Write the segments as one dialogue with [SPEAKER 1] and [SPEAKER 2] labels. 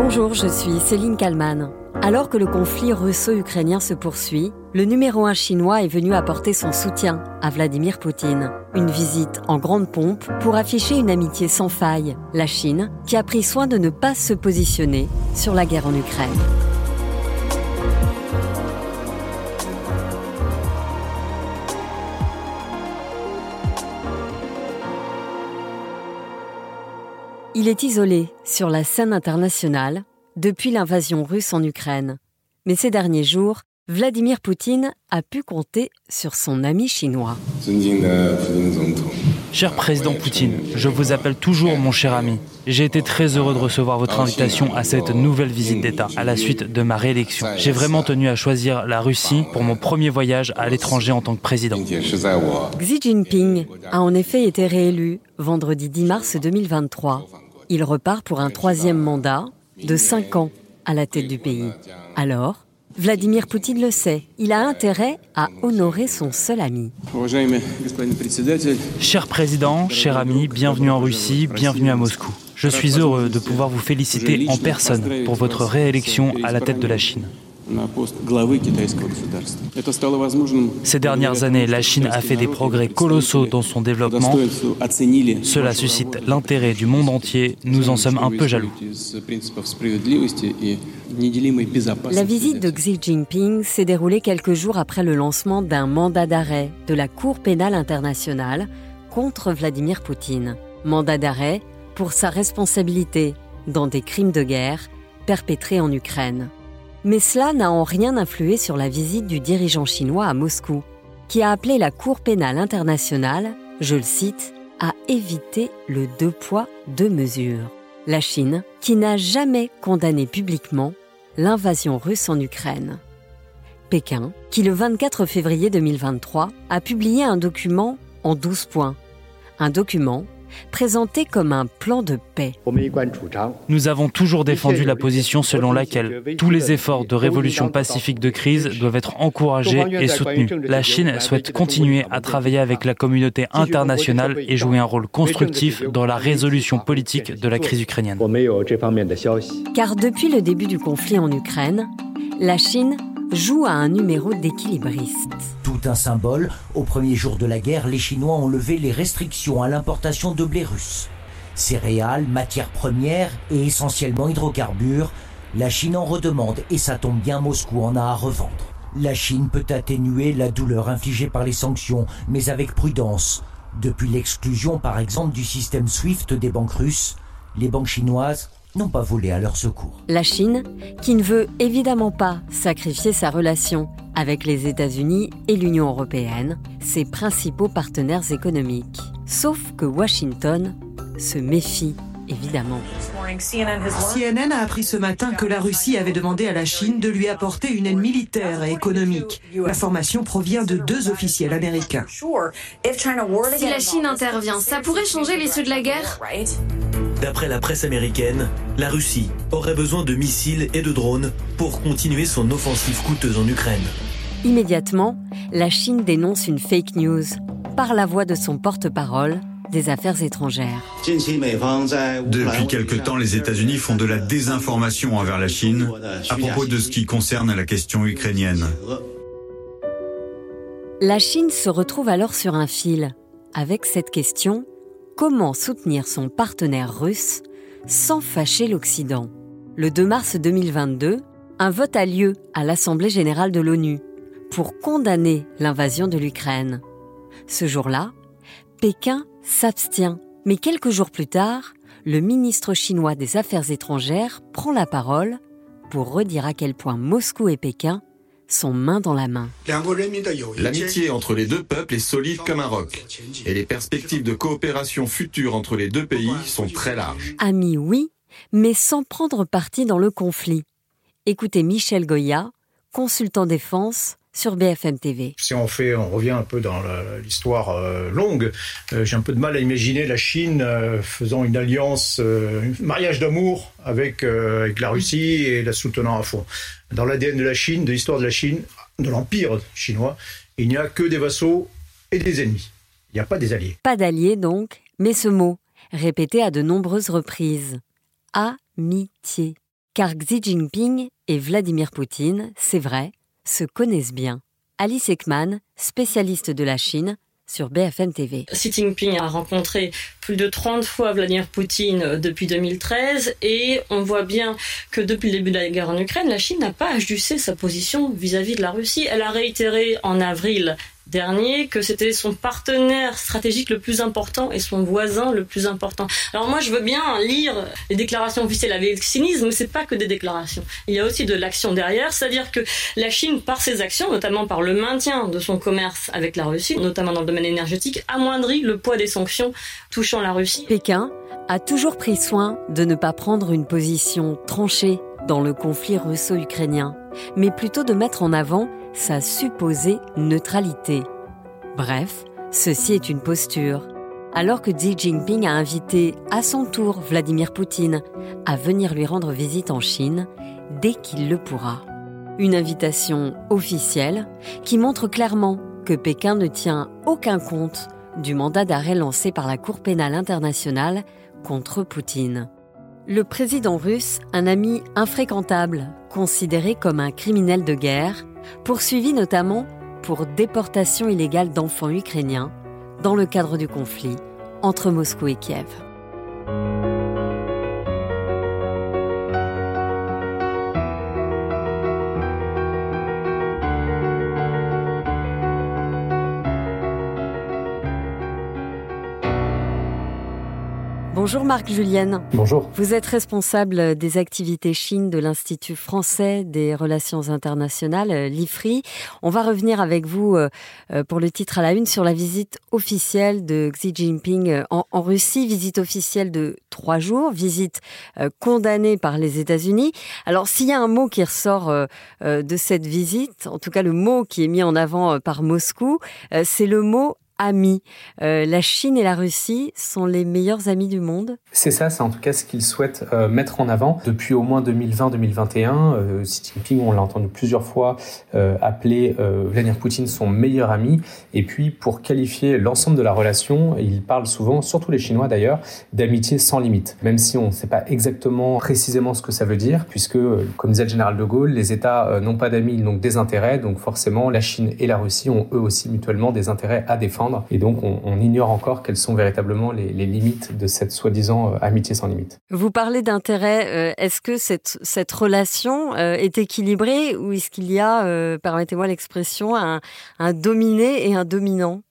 [SPEAKER 1] Bonjour, je suis Céline Kalman. Alors que le conflit russo-ukrainien se poursuit, le numéro un chinois est venu apporter son soutien à Vladimir Poutine. Une visite en grande pompe pour afficher une amitié sans faille. La Chine, qui a pris soin de ne pas se positionner sur la guerre en Ukraine. Il est isolé sur la scène internationale depuis l'invasion russe en Ukraine. Mais ces derniers jours, Vladimir Poutine a pu compter sur son ami chinois.
[SPEAKER 2] Cher président Poutine, je vous appelle toujours mon cher ami. J'ai été très heureux de recevoir votre invitation à cette nouvelle visite d'État à la suite de ma réélection. J'ai vraiment tenu à choisir la Russie pour mon premier voyage à l'étranger en tant que président.
[SPEAKER 1] Xi Jinping a en effet été réélu vendredi 10 mars 2023. Il repart pour un troisième mandat de cinq ans à la tête du pays. Alors, Vladimir Poutine le sait, il a intérêt à honorer son seul ami.
[SPEAKER 2] Cher président, cher ami, bienvenue en Russie, bienvenue à Moscou. Je suis heureux de pouvoir vous féliciter en personne pour votre réélection à la tête de la Chine. Ces dernières années, la Chine a fait des progrès colossaux dans son développement. Cela suscite l'intérêt du monde entier. Nous en sommes un peu jaloux.
[SPEAKER 1] La visite de Xi Jinping s'est déroulée quelques jours après le lancement d'un mandat d'arrêt de la Cour pénale internationale contre Vladimir Poutine. Mandat d'arrêt pour sa responsabilité dans des crimes de guerre perpétrés en Ukraine. Mais cela n'a en rien influé sur la visite du dirigeant chinois à Moscou, qui a appelé la Cour pénale internationale, je le cite, à éviter le deux poids, deux mesures. La Chine, qui n'a jamais condamné publiquement l'invasion russe en Ukraine. Pékin, qui le 24 février 2023 a publié un document en 12 points. Un document présenté comme un plan de paix.
[SPEAKER 2] Nous avons toujours défendu la position selon laquelle tous les efforts de révolution pacifique de crise doivent être encouragés et soutenus. La Chine souhaite continuer à travailler avec la communauté internationale et jouer un rôle constructif dans la résolution politique de la crise ukrainienne.
[SPEAKER 1] Car depuis le début du conflit en Ukraine, la Chine joue à un numéro d'équilibriste.
[SPEAKER 3] Tout un symbole, au premier jour de la guerre, les Chinois ont levé les restrictions à l'importation de blé russe. Céréales, matières premières et essentiellement hydrocarbures, la Chine en redemande et ça tombe bien, Moscou en a à revendre. La Chine peut atténuer la douleur infligée par les sanctions, mais avec prudence. Depuis l'exclusion par exemple du système SWIFT des banques russes, les banques chinoises n'ont pas volé à leur secours.
[SPEAKER 1] La Chine, qui ne veut évidemment pas sacrifier sa relation avec les États-Unis et l'Union européenne, ses principaux partenaires économiques. Sauf que Washington se méfie évidemment.
[SPEAKER 4] CNN a appris ce matin que la Russie avait demandé à la Chine de lui apporter une aide militaire et économique. L'information provient de deux officiels américains.
[SPEAKER 5] Si la Chine intervient, ça pourrait changer l'issue de la guerre?
[SPEAKER 6] D'après la presse américaine, la Russie aurait besoin de missiles et de drones pour continuer son offensive coûteuse en Ukraine.
[SPEAKER 1] Immédiatement, la Chine dénonce une fake news par la voix de son porte-parole des Affaires étrangères.
[SPEAKER 7] Depuis quelque temps, les États-Unis font de la désinformation envers la Chine à propos de ce qui concerne la question ukrainienne.
[SPEAKER 1] La Chine se retrouve alors sur un fil avec cette question comment soutenir son partenaire russe sans fâcher l'Occident. Le 2 mars 2022, un vote a lieu à l'Assemblée générale de l'ONU pour condamner l'invasion de l'Ukraine. Ce jour-là, Pékin s'abstient, mais quelques jours plus tard, le ministre chinois des Affaires étrangères prend la parole pour redire à quel point Moscou et Pékin sont main dans la main.
[SPEAKER 8] L'amitié entre les deux peuples est solide comme un roc. Et les perspectives de coopération future entre les deux pays sont très larges.
[SPEAKER 1] Amis, oui, mais sans prendre parti dans le conflit. Écoutez Michel Goya, consultant défense sur BFM TV.
[SPEAKER 9] Si on fait, on revient un peu dans l'histoire euh, longue. Euh, j'ai un peu de mal à imaginer la Chine euh, faisant une alliance, un mariage d'amour avec avec la Russie et la soutenant à fond. Dans l'ADN de la Chine, de l'histoire de la Chine, de l'empire chinois, il n'y a que des vassaux et des ennemis. Il n'y a pas des alliés.
[SPEAKER 1] Pas d'alliés donc, mais ce mot, répété à de nombreuses reprises. Amitié. car Xi Jinping et Vladimir Poutine, c'est vrai, se connaissent bien. Alice Ekman, spécialiste de la Chine, sur BFM TV.
[SPEAKER 10] Xi Jinping a rencontré plus de 30 fois Vladimir Poutine euh, depuis 2013 et on voit bien que depuis le début de la guerre en Ukraine, la Chine n'a pas ajusté sa position vis-à-vis -vis de la Russie. Elle a réitéré en avril dernier que c'était son partenaire stratégique le plus important et son voisin le plus important. Alors moi je veux bien lire les déclarations officielles avec cynisme, mais c'est pas que des déclarations. Il y a aussi de l'action derrière, c'est-à-dire que la Chine par ses actions, notamment par le maintien de son commerce avec la Russie, notamment dans le domaine énergétique, amoindrit le poids des sanctions touchant la Russie.
[SPEAKER 1] Pékin a toujours pris soin de ne pas prendre une position tranchée dans le conflit russo-ukrainien, mais plutôt de mettre en avant sa supposée neutralité. Bref, ceci est une posture. Alors que Xi Jinping a invité à son tour Vladimir Poutine à venir lui rendre visite en Chine dès qu'il le pourra. Une invitation officielle qui montre clairement que Pékin ne tient aucun compte du mandat d'arrêt lancé par la Cour pénale internationale contre Poutine. Le président russe, un ami infréquentable, considéré comme un criminel de guerre, poursuivi notamment pour déportation illégale d'enfants ukrainiens dans le cadre du conflit entre Moscou et Kiev. Bonjour Marc Julienne.
[SPEAKER 11] Bonjour.
[SPEAKER 1] Vous êtes responsable des activités Chine de l'Institut français des relations internationales, euh, l'IFRI. On va revenir avec vous euh, euh, pour le titre à la une sur la visite officielle de Xi Jinping en, Russie, visite officielle de trois jours, visite condamnée par les États-Unis. Alors s'il y a un mot qui ressort de cette visite, en tout cas le mot qui est mis en avant par Moscou, c'est le mot amis. Euh, la Chine et la Russie sont les meilleurs amis du monde
[SPEAKER 11] C'est ça, c'est en tout cas ce qu'ils souhaitent euh, mettre en avant. Depuis au moins 2020-2021, euh, Xi Jinping, on l'a entendu plusieurs fois, appeler Vladimir Poutine son meilleur ami. Et puis, pour qualifier l'ensemble de la relation, il parle souvent, surtout les Chinois d'ailleurs, d'amitié sans limite. Même si on ne sait pas exactement précisément ce que ça veut dire, puisque, comme disait le général de Gaulle, les États n'ont pas d'amis, ils n'ont que des intérêts. Donc forcément, la Chine et la Russie ont eux aussi mutuellement des intérêts à défendre. Et donc, on, ignore encore quelles sont véritablement les, limites de cette soi-disant euh, amitié sans limite.
[SPEAKER 1] Vous parlez d'intérêt. Euh, est-ce que cette, relation euh, est équilibrée ou est-ce qu'il y a, permettez-moi l'expression, un dominé et un dominant?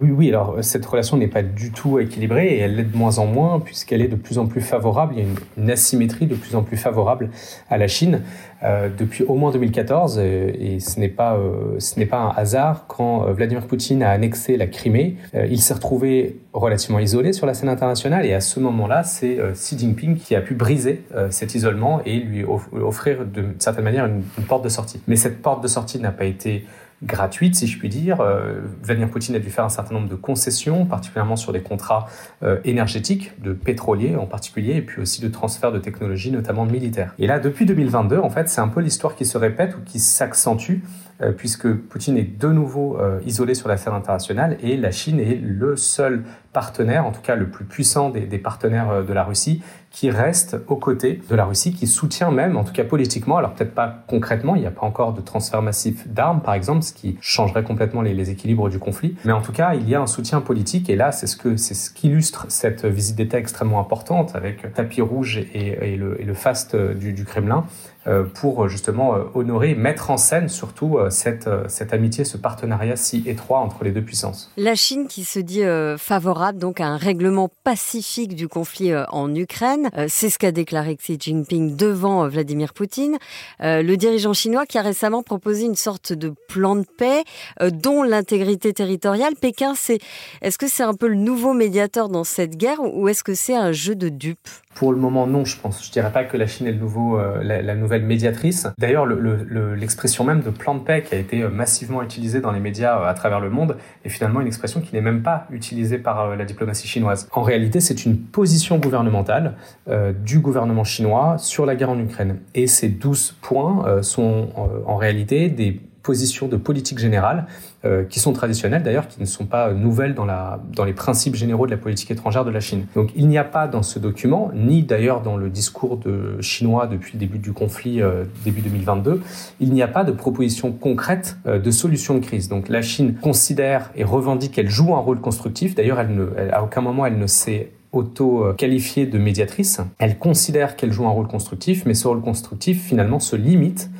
[SPEAKER 11] Oui, oui, alors cette relation n'est pas du tout équilibrée et elle l'est de moins en moins puisqu'elle est de plus en plus favorable, il y a une, asymétrie de plus en plus favorable à la Chine euh, depuis au moins 2014 euh, et, ce n'est pas, euh, ce n'est pas un hasard quand Vladimir Poutine a annexé la Crimée, il s'est retrouvé relativement isolé sur la scène internationale et à ce moment-là, c'est Xi Jinping qui a pu briser cet isolement et lui offrir de certaine manière une porte de sortie. Mais cette porte de sortie n'a pas été gratuite, si je puis dire. Euh, Vladimir Poutine a dû faire un certain nombre de concessions, particulièrement sur des contrats euh, énergétiques, de pétroliers en particulier, et puis aussi de transfert de technologies, notamment militaires. Et là, depuis 2022, en fait, c'est un peu l'histoire qui se répète ou qui s'accentue, euh, puisque Poutine est de nouveau isolé sur la scène internationale et la Chine est le seul partenaire, en tout cas le plus puissant des, partenaires de la Russie, qui reste aux côtés de la Russie, qui soutient même, en tout cas politiquement, alors peut-être pas concrètement, il n'y a pas encore de transfert massif d'armes, par exemple, ce qui changerait complètement les, équilibres du conflit, mais en tout cas, il y a un soutien politique, et là, c'est ce que ce qu'illustre cette visite d'État extrêmement importante, avec tapis rouge et, le, faste du, du Kremlin, euh, pour justement euh, honorer, mettre en scène surtout cette, cette amitié, ce partenariat si étroit entre les deux puissances.
[SPEAKER 1] La Chine qui se dit favorable donc à un règlement pacifique du conflit euh, en Ukraine. Euh, c'est ce qu'a déclaré Xi Jinping devant euh, Vladimir Poutine. Le dirigeant chinois qui a récemment proposé une sorte de plan de paix dont l'intégrité territoriale. Pékin, c'est est-ce que c'est un peu le nouveau médiateur dans cette guerre ou est-ce que c'est un jeu de dupes?
[SPEAKER 11] Pour le moment, non, je pense. Je dirais pas que la Chine est le nouveau, la, nouvelle médiatrice. D'ailleurs, l'expression le, même de plan de paix qui a été massivement utilisée dans les médias à travers le monde est finalement une expression qui n'est même pas utilisée par la diplomatie chinoise. En réalité, c'est une position gouvernementale euh, du gouvernement chinois sur la guerre en Ukraine. Et ces 12 points euh, sont euh, en réalité des positions de politique générale euh, qui sont traditionnelles d'ailleurs, qui ne sont pas nouvelles dans, la, dans les principes généraux de la politique étrangère de la Chine. Donc il n'y a pas dans ce document, ni d'ailleurs dans le discours de chinois depuis le début du conflit, euh, début 2022, il n'y a pas de proposition concrète euh, de solution de crise. Donc la Chine considère et revendique qu'elle joue un rôle constructif. D'ailleurs, elle à aucun moment elle ne s'est auto-qualifiée de médiatrice. Elle considère qu'elle joue un rôle constructif, mais ce rôle constructif finalement se limite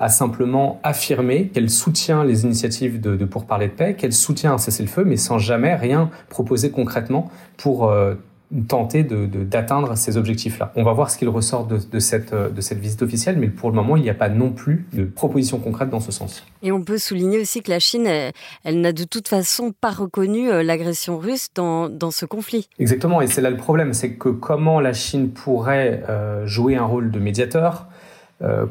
[SPEAKER 11] à simplement affirmer qu'elle soutient les initiatives de, de pourparlers de paix, qu'elle soutient un cessez-le-feu, mais sans jamais rien proposer concrètement pour euh, tenter d'atteindre de, ces objectifs-là. On va voir ce qu'il ressort de, de, cette, de cette visite officielle, mais pour le moment, il n'y a pas non plus de proposition concrète dans ce sens.
[SPEAKER 1] Et on peut souligner aussi que la Chine, elle, elle n'a de toute façon pas reconnu euh, l'agression russe dans, dans, ce conflit.
[SPEAKER 11] Exactement, et c'est là le problème, c'est que comment la Chine pourrait euh, jouer un rôle de médiateur euh,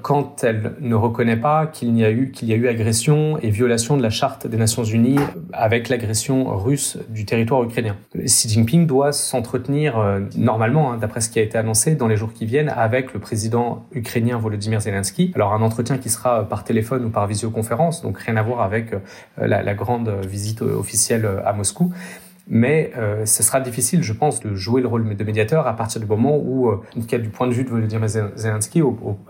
[SPEAKER 11] quand elle ne reconnaît pas qu'il y a eu y a eu agression et violation de la charte des Nations Unies avec l'agression russe du territoire ukrainien. Xi Jinping doit s'entretenir euh, normalement, hein, d'après ce qui a été annoncé dans les jours qui viennent, avec le président ukrainien Volodymyr Zelensky. Alors un entretien qui sera par téléphone ou par visioconférence, donc rien à voir avec euh, la grande visite officielle à Moscou mais euh, ce sera difficile, je pense, de jouer le rôle de médiateur à partir du moment où, euh, en tout cas du point de vue de Volodymyr Zelensky,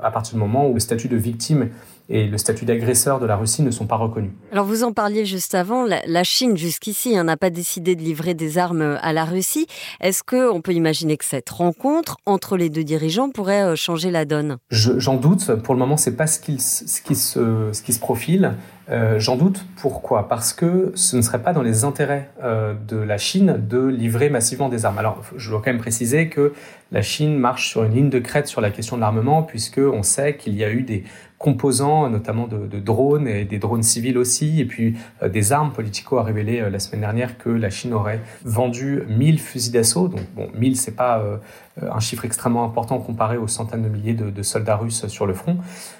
[SPEAKER 11] à partir du moment où le statut de victime et le statut d'agresseur de la Russie ne sont pas reconnus.
[SPEAKER 1] Alors vous en parliez juste avant, la, Chine jusqu'ici hein, n'a pas décidé de livrer des armes à la Russie. Est-ce qu'on peut imaginer que cette rencontre entre les deux dirigeants pourrait euh, changer la donne?
[SPEAKER 11] J'en doute. Pour le moment, c'est pas ce, qui ce, qui se, ce qui se profile. Euh, J'en doute. Pourquoi? Parce que ce ne serait pas dans les intérêts euh, de la Chine de livrer massivement des armes. Alors, je dois quand même préciser que la Chine marche sur une ligne de crête sur la question de l'armement, puisque on sait qu'il y a eu des composants, notamment de, drones et des drones civils aussi, et puis euh, des armes. Politico a révélé euh, la semaine dernière que la Chine aurait vendu 1000 fusils d'assaut. Donc bon, 1000 c'est pas euh, un chiffre extrêmement important comparé aux centaines de milliers de, soldats russes sur le front.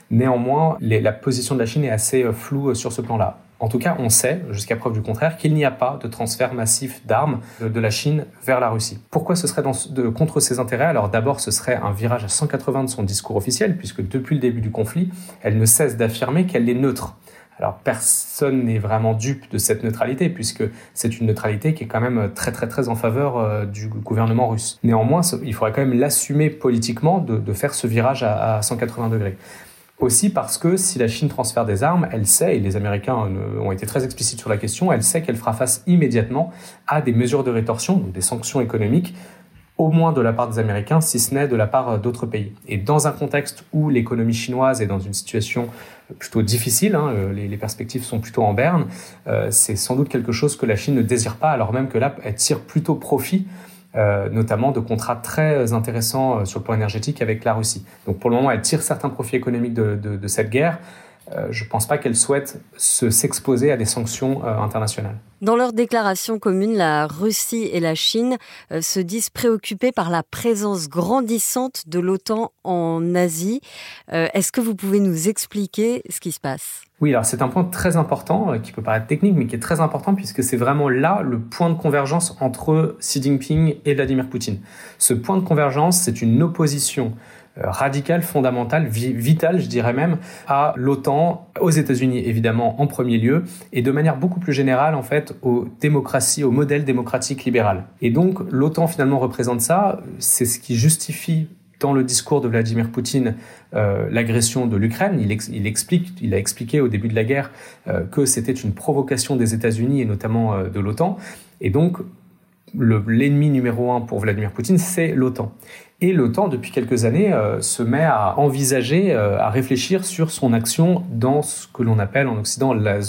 [SPEAKER 11] Néanmoins, la position de la Chine est assez floue sur ce plan-là. En tout cas, on sait, jusqu'à preuve du contraire, qu'il n'y a pas de transfert massif d'armes de, la Chine vers la Russie. Pourquoi ce serait contre ses intérêts? Alors d'abord, ce serait un virage à 180 de son discours officiel, puisque depuis le début du conflit, elle ne cesse d'affirmer qu'elle est neutre. Alors personne n'est vraiment dupe de cette neutralité, puisque c'est une neutralité qui est quand même très très très en faveur euh, du gouvernement russe. Néanmoins, il faudrait quand même l'assumer politiquement de, de, faire ce virage à, à 180 degrés. Aussi parce que si la Chine transfère des armes, elle sait, et les Américains ont été très explicites sur la question, elle sait qu'elle fera face immédiatement à des mesures de rétorsion, des sanctions économiques, au moins de la part des Américains, si ce n'est de la part d'autres pays. Et dans un contexte où l'économie chinoise est dans une situation plutôt difficile, hein, les, perspectives sont plutôt en berne, euh, c'est sans doute quelque chose que la Chine ne désire pas, alors même que là, elle tire plutôt profit euh, notamment de contrats très intéressants euh, sur le plan énergétique avec la Russie. Donc pour le moment, elle tire certains profits économiques de, de, de cette guerre. Euh, je ne pense pas qu'elle souhaite s'exposer à des sanctions euh, internationales.
[SPEAKER 1] Dans leur déclaration commune, la Russie et la Chine euh, se disent préoccupées par la présence grandissante de l'OTAN en Asie. Est-ce que vous pouvez nous expliquer ce qui se passe?
[SPEAKER 11] Oui, alors c'est un point très important qui peut paraître technique, mais qui est très important puisque c'est vraiment là le point de convergence entre Xi Jinping et Vladimir Poutine. Ce point de convergence, c'est une opposition euh, radical, fondamental, vital, je dirais même, à l'OTAN, aux États-Unis évidemment en premier lieu, et de manière beaucoup plus générale en fait aux démocraties, au modèle démocratique libéral. Et donc l'OTAN finalement représente ça, c'est ce qui justifie dans le discours de Vladimir Poutine euh, l'agression de l'Ukraine. Il, ex il, explique, il a expliqué au début de la guerre euh, que c'était une provocation des États-Unis et notamment de l'OTAN. Et donc l'ennemi numéro un pour Vladimir Poutine, c'est l'OTAN. Et l'OTAN, depuis quelques années, euh, se met à envisager, euh, à réfléchir sur son action dans ce que l'on appelle en Occident la,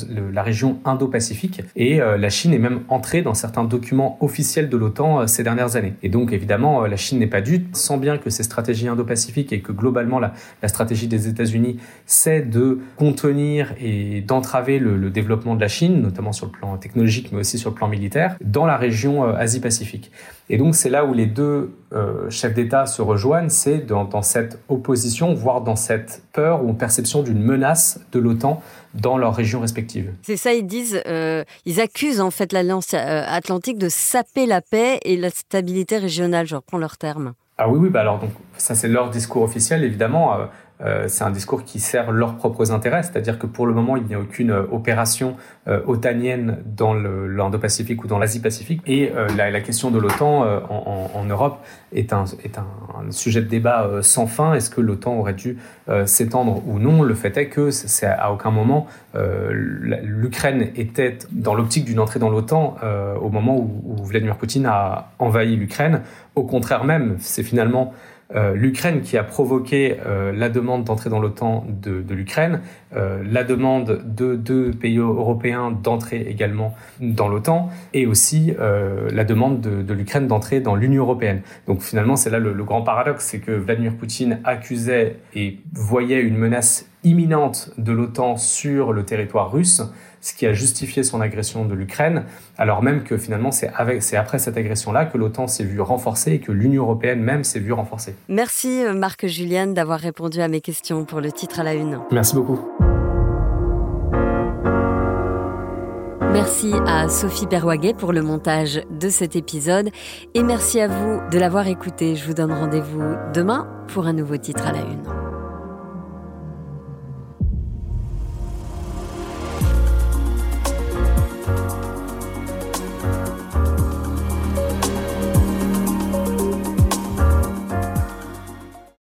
[SPEAKER 11] région Indo-Pacifique. Et euh, la Chine est même entrée dans certains documents officiels de l'OTAN ces dernières années. Et donc, évidemment, la Chine n'est pas due, sent bien que ces stratégies Indo-Pacifiques et que globalement, la, stratégie des États-Unis, c'est de contenir et d'entraver le, développement de la Chine, notamment sur le plan technologique, mais aussi sur le plan militaire, dans la région Asie-Pacifique. Et donc, c'est là où les deux euh, chefs d'État se rejoignent, c'est dans, dans, cette opposition, voire dans cette peur ou perception d'une menace de l'OTAN dans leurs régions respectives.
[SPEAKER 1] C'est ça, ils disent, euh, ils accusent en fait l'Alliance euh, Atlantique de saper la paix et la stabilité régionale, je reprends leurs termes.
[SPEAKER 11] Ah oui, oui, bah alors donc ça c'est leur discours officiel évidemment. Euh, c'est un discours qui sert leurs propres intérêts, c'est-à-dire que pour le moment, il n'y a aucune euh, opération euh, otanienne dans l'Indo-Pacifique ou dans l'Asie-Pacifique. Et la, question de l'OTAN en, Europe est un, sujet de débat sans fin. Est-ce que l'OTAN aurait dû s'étendre ou non? Le fait est que c'est à aucun moment l'Ukraine était dans l'optique d'une entrée dans l'OTAN au moment où Vladimir Poutine a envahi l'Ukraine. Au contraire même, c'est finalement euh, l'Ukraine qui a provoqué euh, la demande d'entrer dans l'OTAN de, l'Ukraine, euh, la demande de deux pays européens d'entrer également dans l'OTAN, et aussi la demande de, l'Ukraine d'entrer dans l'Union européenne. Donc finalement, c'est là le grand paradoxe, c'est que Vladimir Poutine accusait et voyait une menace imminente de l'OTAN sur le territoire russe, ce qui a justifié son agression de l'Ukraine, alors même que finalement c'est après cette agression-là que l'OTAN s'est vue renforcée et que l'Union européenne même s'est vue renforcée.
[SPEAKER 1] Merci euh, Marc Julienne d'avoir répondu à mes questions pour le titre à la une.
[SPEAKER 11] Merci beaucoup.
[SPEAKER 1] Merci à Sophie Perwaguet pour le montage de cet épisode et merci à vous de l'avoir écouté. Je vous donne rendez-vous demain pour un nouveau titre à la une.